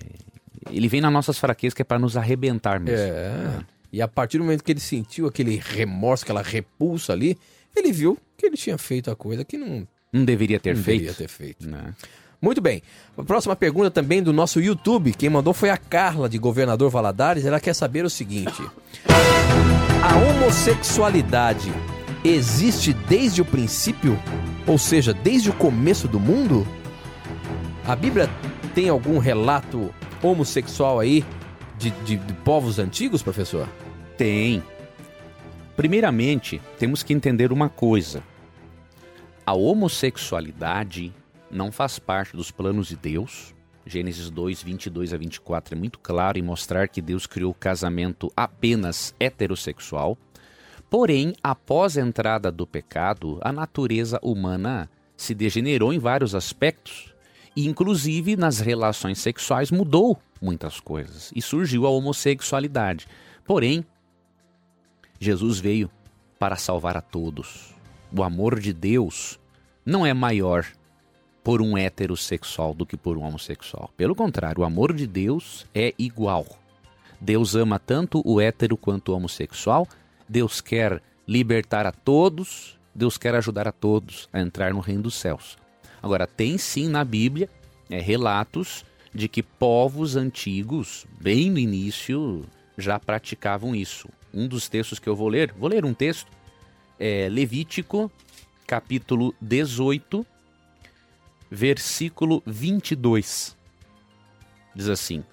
ele vem nas nossas fraquezas que é para nos arrebentar mesmo. É. E a partir do momento que ele sentiu aquele remorso, aquela repulsa ali, ele viu que ele tinha feito a coisa que não, Não deveria ter não feito. deveria ter feito. né? Muito bem. A próxima pergunta também do nosso YouTube. Quem mandou foi a Carla, de Governador Valadares. Ela quer saber o seguinte: A homossexualidade existe desde o princípio? Ou seja, desde o começo do mundo? A Bíblia tem algum relato homossexual aí de, de- de povos antigos, professor? Tem. Primeiramente, temos que entender uma coisa. A homossexualidade não faz parte dos planos de Deus. Gênesis 2, 22 a 24 é muito claro em mostrar que Deus criou o casamento apenas heterossexual. Porém, após a entrada do pecado, a natureza humana se degenerou em vários aspectos. E, inclusive, nas relações sexuais mudou muitas coisas. E surgiu a homossexualidade. Porém, Jesus veio para salvar a todos. O amor de Deus não é maior por um heterossexual do que por um homossexual. Pelo contrário, o amor de Deus é igual. Deus ama tanto o hétero quanto o homossexual. Deus quer libertar a todos. Deus quer ajudar a todos a entrar no reino dos céus. Agora, tem sim na Bíblia é, relatos de que povos antigos, bem no início, já praticavam isso. Um dos textos que eu vou ler, vou ler um texto, é Levítico, capítulo 18, versículo 22. Diz assim: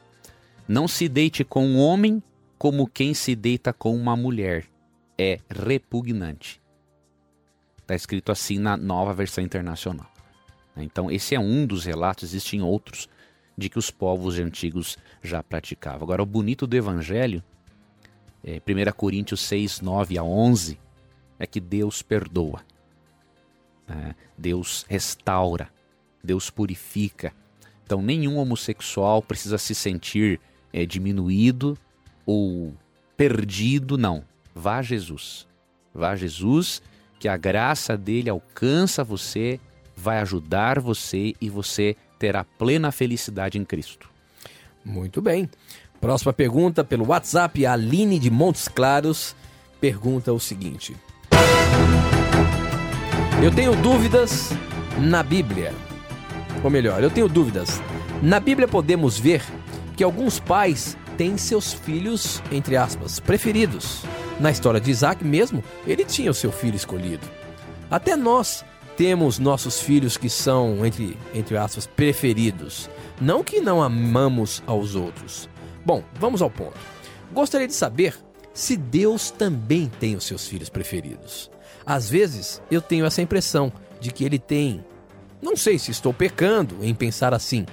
Não se deite com um homem como quem se deita com uma mulher. É repugnante. Está escrito assim na nova versão internacional. Então, esse é um dos relatos, existem outros, de que os povos antigos já praticavam. Agora, o bonito do evangelho, é, 1 Coríntios 6, 9 a 11, é que Deus perdoa, né? Deus restaura, Deus purifica. Então, nenhum homossexual precisa se sentir é, diminuído ou perdido, não. Vá Jesus. Vá Jesus, que a graça dele alcança você, vai ajudar você e você terá plena felicidade em Cristo. Muito bem. Próxima pergunta pelo WhatsApp, a Aline de Montes Claros pergunta o seguinte: Eu tenho dúvidas na Bíblia. Ou melhor, eu tenho dúvidas. Na Bíblia podemos ver que alguns pais têm seus filhos, entre aspas, preferidos. Na história de Isaac mesmo, ele tinha o seu filho escolhido. Até nós temos nossos filhos que são, entre, entre aspas, preferidos. Não que não amamos aos outros. Bom, vamos ao ponto. Gostaria de saber se Deus também tem os seus filhos preferidos. Às vezes eu tenho essa impressão de que ele tem. Não sei se estou pecando em pensar assim,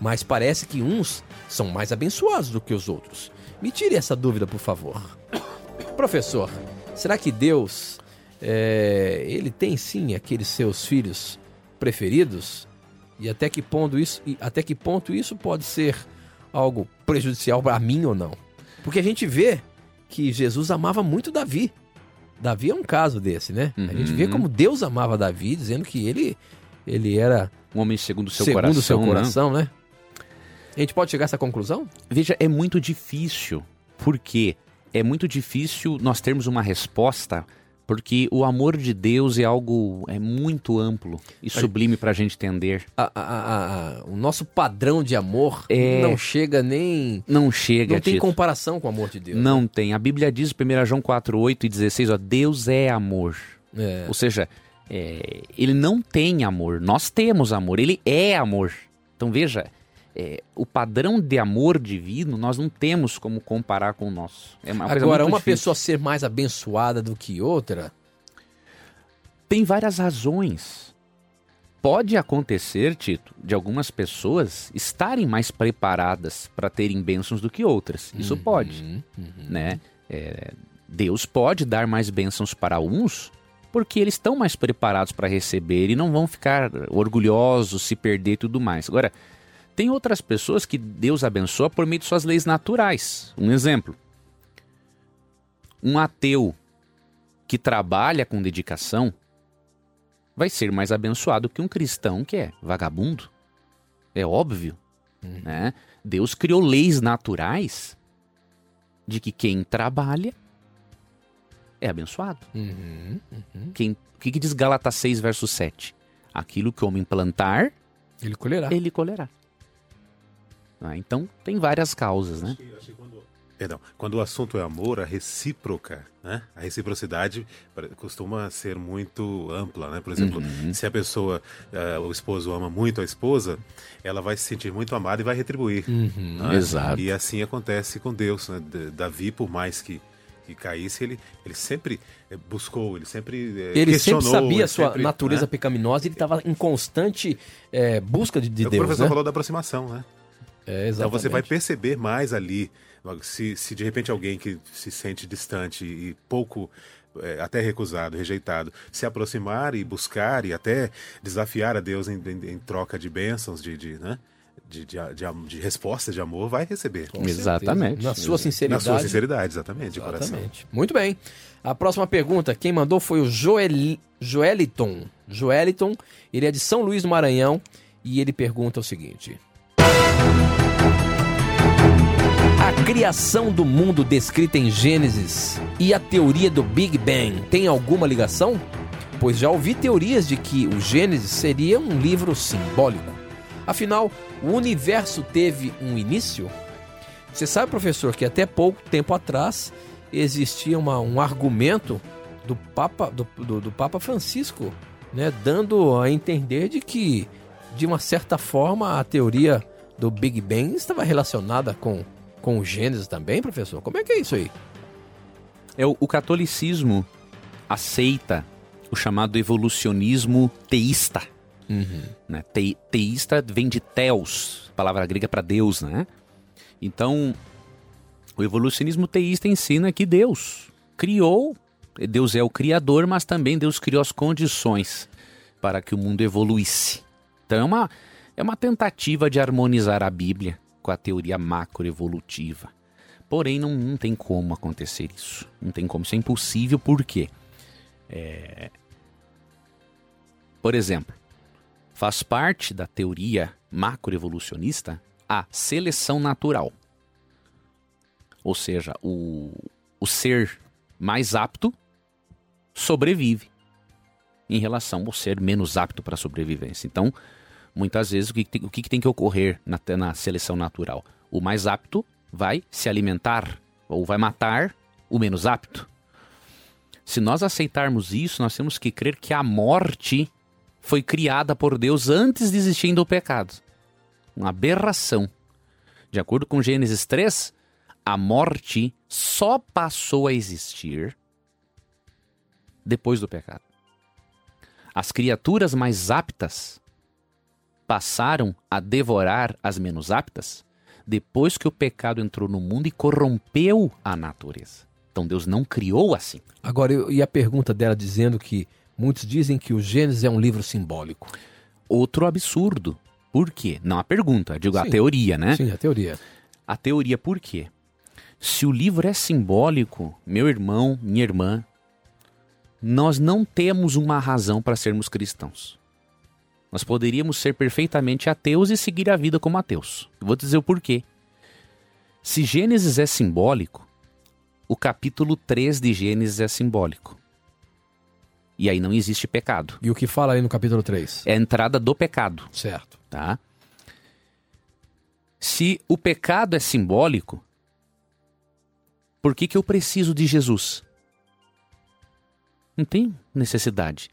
mas parece que uns são mais abençoados do que os outros. Me tire essa dúvida, por favor. Professor, será que Deus é, ele tem sim aqueles seus filhos preferidos? E até que ponto isso, até que ponto isso pode ser algo prejudicial para mim ou não? Porque a gente vê que Jesus amava muito Davi. Davi é um caso desse, né? A gente vê Uhum. como Deus amava Davi, dizendo que ele ele era Um homem segundo o seu segundo coração. o seu né? coração, né? A gente pode chegar a essa conclusão? Veja, é muito difícil. Por quê? É muito difícil nós termos uma resposta porque o amor de Deus é algo é muito amplo e sublime para a gente entender. A- a- a- o nosso padrão de amor É. não chega nem. Não chega, Não tem Tito. comparação com o amor de Deus. Não tem. A Bíblia diz, 1 João 4, 8 e 16, ó, Deus é amor. É. Ou seja, é, ele não tem amor. Nós temos amor. Ele é amor. Então veja, é, o padrão de amor divino nós não temos como comparar com o nosso. É uma Agora, uma difícil. pessoa ser mais abençoada do que outra. Tem várias razões. Pode acontecer, Tito, de algumas pessoas estarem mais preparadas para terem bênçãos do que outras. Isso pode, Uhum, né? É, Deus pode dar mais bênçãos para uns porque eles estão mais preparados para receber e não vão ficar orgulhosos, se perder e tudo mais. Agora, tem outras pessoas que Deus abençoa por meio de suas leis naturais. Um exemplo: um ateu que trabalha com dedicação vai ser mais abençoado que um cristão que é vagabundo. É óbvio. Né? Deus criou leis naturais de que quem trabalha é abençoado. Uhum. Quem, o que, que diz Gálatas 6, verso 7? Aquilo que o homem plantar, Ele colherá. ele colherá. Ah, então, tem várias causas, né? Perdão, quando o assunto é amor, a recíproca, né? A reciprocidade costuma ser muito ampla, né? Por exemplo, Uhum. se a pessoa, eh, o esposo ama muito a esposa, ela vai se sentir muito amada e vai retribuir. Uhum. né? Exato. E assim acontece com Deus, né? Davi, por mais que, que caísse, ele, ele sempre eh, buscou, ele sempre eh, Ele sempre questionou, sabia a sua sempre, natureza né? pecaminosa ele estava em constante é, busca de, de É o que o Deus. professor Né? falou da aproximação, né? É, Então você vai exatamente. perceber mais ali, se, se de repente alguém que se sente distante e pouco, é, até recusado, rejeitado, se aproximar e buscar e até desafiar a Deus em, em- em troca de bênçãos, de, de, né? de, de, de, de respostas de amor, vai receber. Com certeza. Exatamente. Na sua Na sinceridade. sua sinceridade, exatamente, de coração. Exatamente. Muito bem. A próxima pergunta, quem mandou foi o Joel... Joeliton. Joeliton, ele é de São Luís do Maranhão e ele pergunta o seguinte: A criação do mundo descrita em Gênesis e a teoria do Big Bang tem alguma ligação? Pois já ouvi teorias de que o Gênesis seria um livro simbólico. Afinal, o universo teve um início? Você sabe, professor, que até pouco tempo atrás existia uma- um argumento do Papa, do, do- do Papa Francisco, né, dando a entender de que, de uma certa forma, a teoria do Big Bang estava relacionada com, com o Gênesis também, professor? Como é que é isso aí? É o, o catolicismo aceita o chamado evolucionismo teísta. Né? Te- teísta vem de theos, palavra grega para Deus, né? Então, o evolucionismo teísta ensina que Deus criou, Deus é o criador, mas também Deus criou as condições para que o mundo evoluísse. Então é uma, é uma tentativa de harmonizar a Bíblia com a teoria macroevolutiva. Porém, não, não tem como acontecer isso. Não tem como. Isso é impossível, por quê? É... Por exemplo, faz parte da teoria macroevolucionista a seleção natural. Ou seja, o, o ser mais apto sobrevive em relação ao ser menos apto para a sobrevivência. Então, muitas vezes, o que, tem- o que tem que ocorrer na, na seleção natural? O mais apto vai se alimentar ou vai matar o menos apto. Se nós aceitarmos isso, nós temos que crer que a morte foi criada por Deus antes de existir o pecado. Uma aberração. De acordo com Gênesis 3, a morte só passou a existir depois do pecado. As criaturas mais aptas passaram a devorar as menos aptas depois que o pecado entrou no mundo e corrompeu a natureza. Então Deus não criou assim. Agora, e a pergunta dela dizendo que muitos dizem que o Gênesis é um livro simbólico. Outro absurdo. Por quê? Não a pergunta, digo a Sim. teoria, né? Sim, a teoria. A teoria por quê? Se o livro é simbólico, meu irmão, minha irmã, nós não temos uma razão para sermos cristãos. Nós poderíamos ser perfeitamente ateus e seguir a vida como ateus. Eu vou dizer o porquê. Se Gênesis é simbólico, o capítulo 3 de Gênesis é simbólico. E aí não existe pecado. E o que fala aí no capítulo 3? É a entrada do pecado, Certo. tá? Se o pecado é simbólico, por que, que eu preciso de Jesus? Não tem necessidade.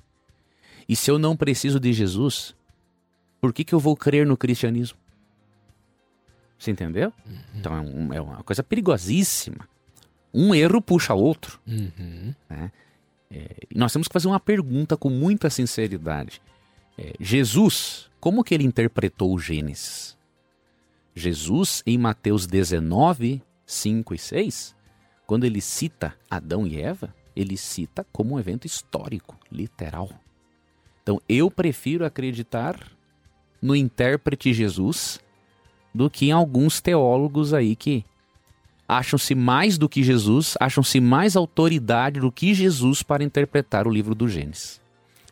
E se eu não preciso de Jesus, por que, que eu vou crer no cristianismo? Você entendeu? Então é, um- é uma coisa perigosíssima. Um erro puxa outro. Uhum. E nós temos que fazer uma pergunta com muita sinceridade. É, Jesus, como que ele interpretou o Gênesis? Jesus, em Mateus 19, 5 e 6, quando ele cita Adão e Eva, ele cita como um evento histórico, literal. Então eu prefiro acreditar no intérprete Jesus do que em alguns teólogos aí que acham-se mais do que Jesus, acham-se mais autoridade do que Jesus para interpretar o livro do Gênesis.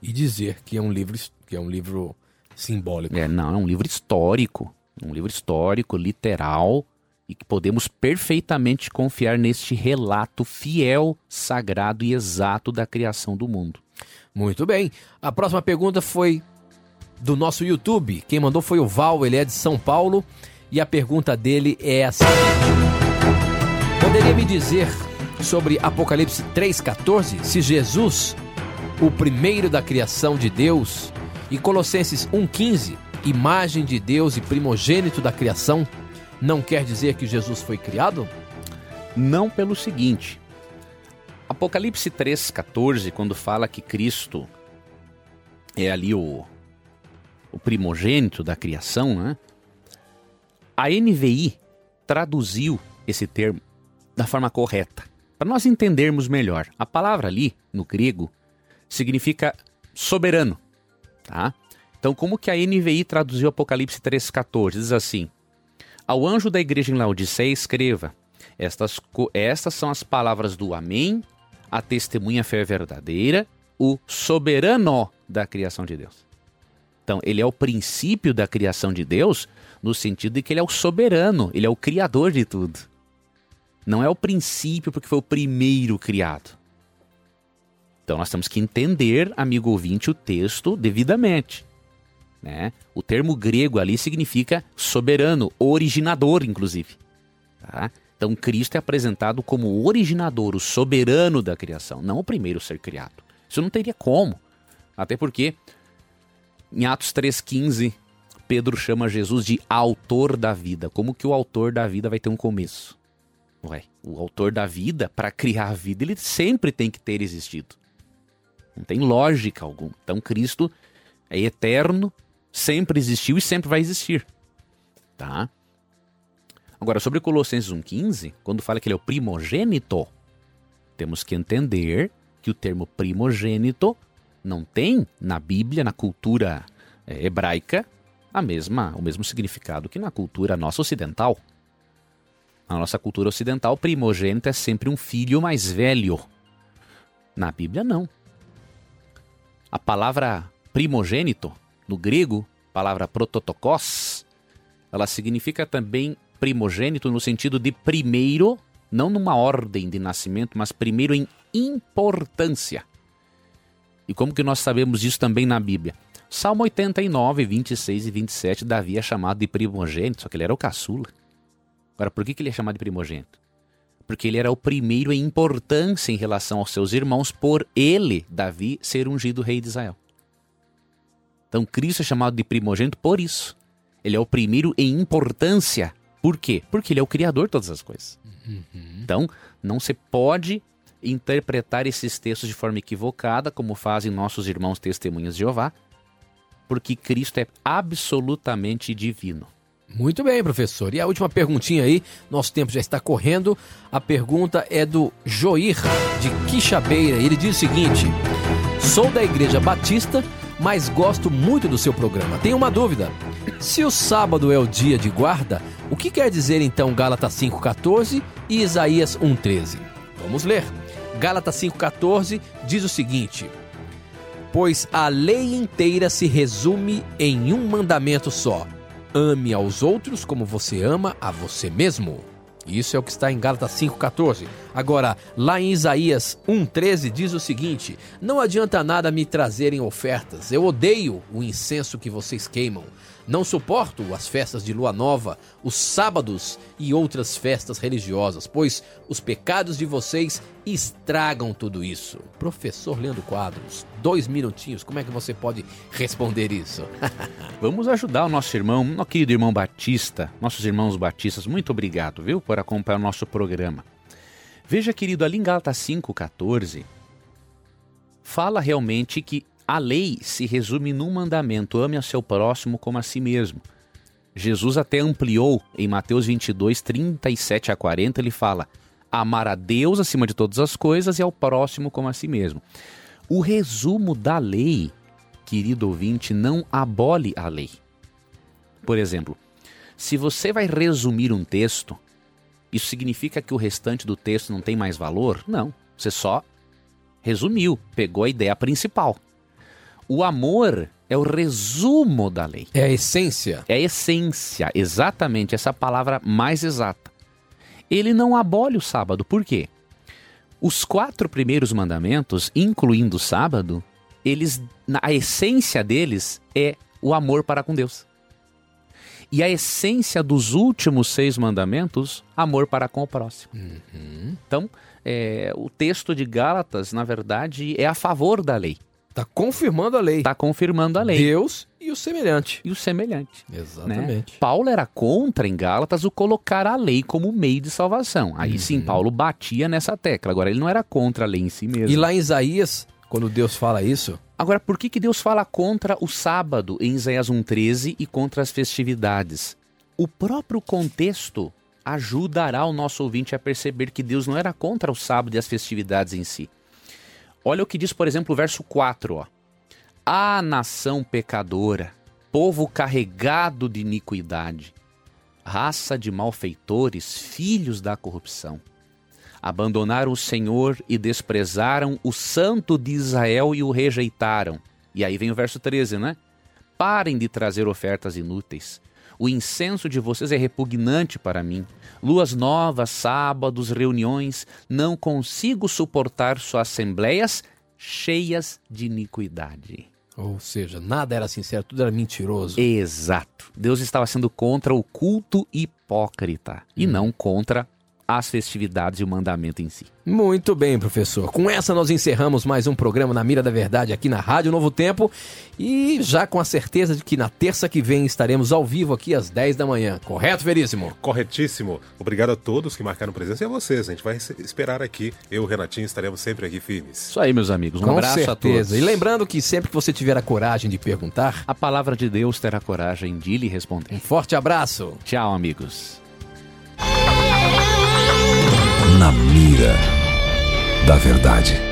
E dizer que é um livro, que é um livro simbólico. É, não, é um livro histórico, um livro histórico, literal, e que podemos perfeitamente confiar neste relato fiel, sagrado e exato da criação do mundo. Muito bem. A próxima pergunta foi do nosso YouTube. Quem mandou foi o Val, ele é de São Paulo. E a pergunta dele é a seguinte: Poderia me dizer sobre Apocalipse 3,14 se Jesus, o primeiro da criação de Deus, e Colossenses 1,15, imagem de Deus e primogênito da criação, não quer dizer que Jesus foi criado? Não pelo seguinte. Apocalipse 3,14, quando fala que Cristo é ali o, o primogênito da criação, né? A NVI traduziu esse termo da forma correta. Para nós entendermos melhor, a palavra ali, no grego, significa soberano, tá? Então, como que a NVI traduziu Apocalipse 3,14? Diz assim: Ao anjo da igreja em Laodiceia escreva: estas, estas são as palavras do Amém, a testemunha fé verdadeira, o soberano da criação de Deus. Então, ele é o princípio da criação de Deus, no sentido de que ele é o soberano, ele é o criador de tudo. Não é o princípio porque foi o primeiro criado. Então, nós temos que entender, amigo ouvinte, o texto devidamente. Né? O termo grego ali significa soberano, originador, inclusive. Tá? Então, Cristo é apresentado como o originador, o soberano da criação, não o primeiro ser criado. Isso não teria como. Até porque, em Atos 3,15, Pedro chama Jesus de autor da vida. Como que o autor da vida vai ter um começo? Ué, o autor da vida, para criar a vida, ele sempre tem que ter existido. Não tem lógica alguma. Então, Cristo é eterno, sempre existiu e sempre vai existir. Tá? Agora, sobre Colossenses 1,15, quando fala que ele é o primogênito, temos que entender que o termo primogênito não tem na Bíblia, na cultura eh, hebraica, a mesma, o mesmo significado que na cultura nossa ocidental. Na nossa cultura ocidental, primogênito é sempre um filho mais velho. Na Bíblia, não. A palavra primogênito, no grego, palavra prototokos, ela significa também primogênito no sentido de primeiro, não numa ordem de nascimento, mas primeiro em importância. E como que nós sabemos disso também na Bíblia? Salmo 89, 26 e 27, Davi é chamado de primogênito, só que ele era o caçula. Agora, por que, que ele é chamado de primogênito? Porque ele era o primeiro em importância em relação aos seus irmãos, por ele, Davi, ser ungido rei de Israel. Então, Cristo é chamado de primogênito por isso. Ele é o primeiro em importância. Por quê? Porque ele é o criador de todas as coisas. Então, não se pode interpretar esses textos de forma equivocada, como fazem nossos irmãos testemunhas de Jeová, porque Cristo é absolutamente divino. Muito bem, professor. E a última perguntinha aí, nosso tempo já está correndo. A pergunta é do Joir, de Quixabeira. Ele diz o seguinte: Sou da Igreja Batista, mas gosto muito do seu programa. Tenho uma dúvida. Se o sábado é o dia de guarda, o que quer dizer então Gálatas 5,14 e Isaías 1,13? Vamos ler. Gálatas 5,14 diz o seguinte: Pois a lei inteira se resume em um mandamento só: ame aos outros como você ama a você mesmo. Isso é o que está em Gálatas 5,14. Agora, lá em Isaías 1,13 diz o seguinte: Não adianta nada me trazerem ofertas, eu odeio o incenso que vocês queimam. Não suporto as festas de lua nova, os sábados e outras festas religiosas, pois os pecados de vocês estragam tudo isso. Professor Leandro Quadros, dois minutinhos, como é que você pode responder isso? Vamos ajudar o nosso irmão, nosso querido irmão Batista, nossos irmãos batistas. Muito obrigado, viu, por acompanhar o nosso programa. Veja, querido, ali em Gálatas 5,14, fala realmente que a lei se resume num mandamento: ame a seu próximo como a si mesmo. Jesus até ampliou em Mateus 22, 37 a 40, ele fala: amar a Deus acima de todas as coisas e ao próximo como a si mesmo. O resumo da lei, querido ouvinte, não abole a lei. Por exemplo, se você vai resumir um texto, isso significa que o restante do texto não tem mais valor? Não. Você só resumiu, pegou a ideia principal. O amor é o resumo da lei. É a essência. É a essência, exatamente, essa palavra mais exata. Ele não abole o sábado, por quê? Os quatro primeiros mandamentos, incluindo o sábado, eles, a essência deles é o amor para com Deus. E a essência dos últimos seis mandamentos, amor para com o próximo. Uhum. Então, é, o texto de Gálatas, na verdade, é a favor da lei. Está confirmando a lei. Está confirmando a lei. Deus e o semelhante. E o semelhante. Exatamente. Né? Paulo era contra em Gálatas o colocar a lei como meio de salvação. Aí uhum. sim, Paulo batia nessa tecla. Agora, ele não era contra a lei em si mesmo. E lá em Isaías, quando Deus fala isso. Agora, por que, que Deus fala contra o sábado em Isaías 1,13 e contra as festividades? O próprio contexto ajudará o nosso ouvinte a perceber que Deus não era contra o sábado e as festividades em si. Olha o que diz, por exemplo, o verso 4, ó. A nação pecadora, povo carregado de iniquidade, raça de malfeitores, filhos da corrupção. Abandonaram o Senhor e desprezaram o Santo de Israel e o rejeitaram. E aí vem o verso 13, né? Parem de trazer ofertas inúteis. O incenso de vocês é repugnante para mim. Luas novas, sábados, reuniões, não consigo suportar suas assembleias cheias de iniquidade. Ou seja, nada era sincero, tudo era mentiroso. Exato. Deus estava sendo contra o culto hipócrita hum. e não contra as festividades e o mandamento em si. Muito bem, professor. Com essa nós encerramos mais um programa na Mira da Verdade aqui na Rádio Novo Tempo e já com a certeza de que na terça que vem estaremos ao vivo aqui às 10 da manhã. Correto, Veríssimo? Corretíssimo. Obrigado a todos que marcaram presença e a vocês. A gente vai esperar aqui. Eu e o Renatinho estaremos sempre aqui firmes. Isso aí, meus amigos. Um com abraço certeza. a todos. E lembrando que sempre que você tiver a coragem de perguntar, a palavra de Deus terá coragem de lhe responder. Um forte abraço. Tchau, amigos. Na mira da verdade.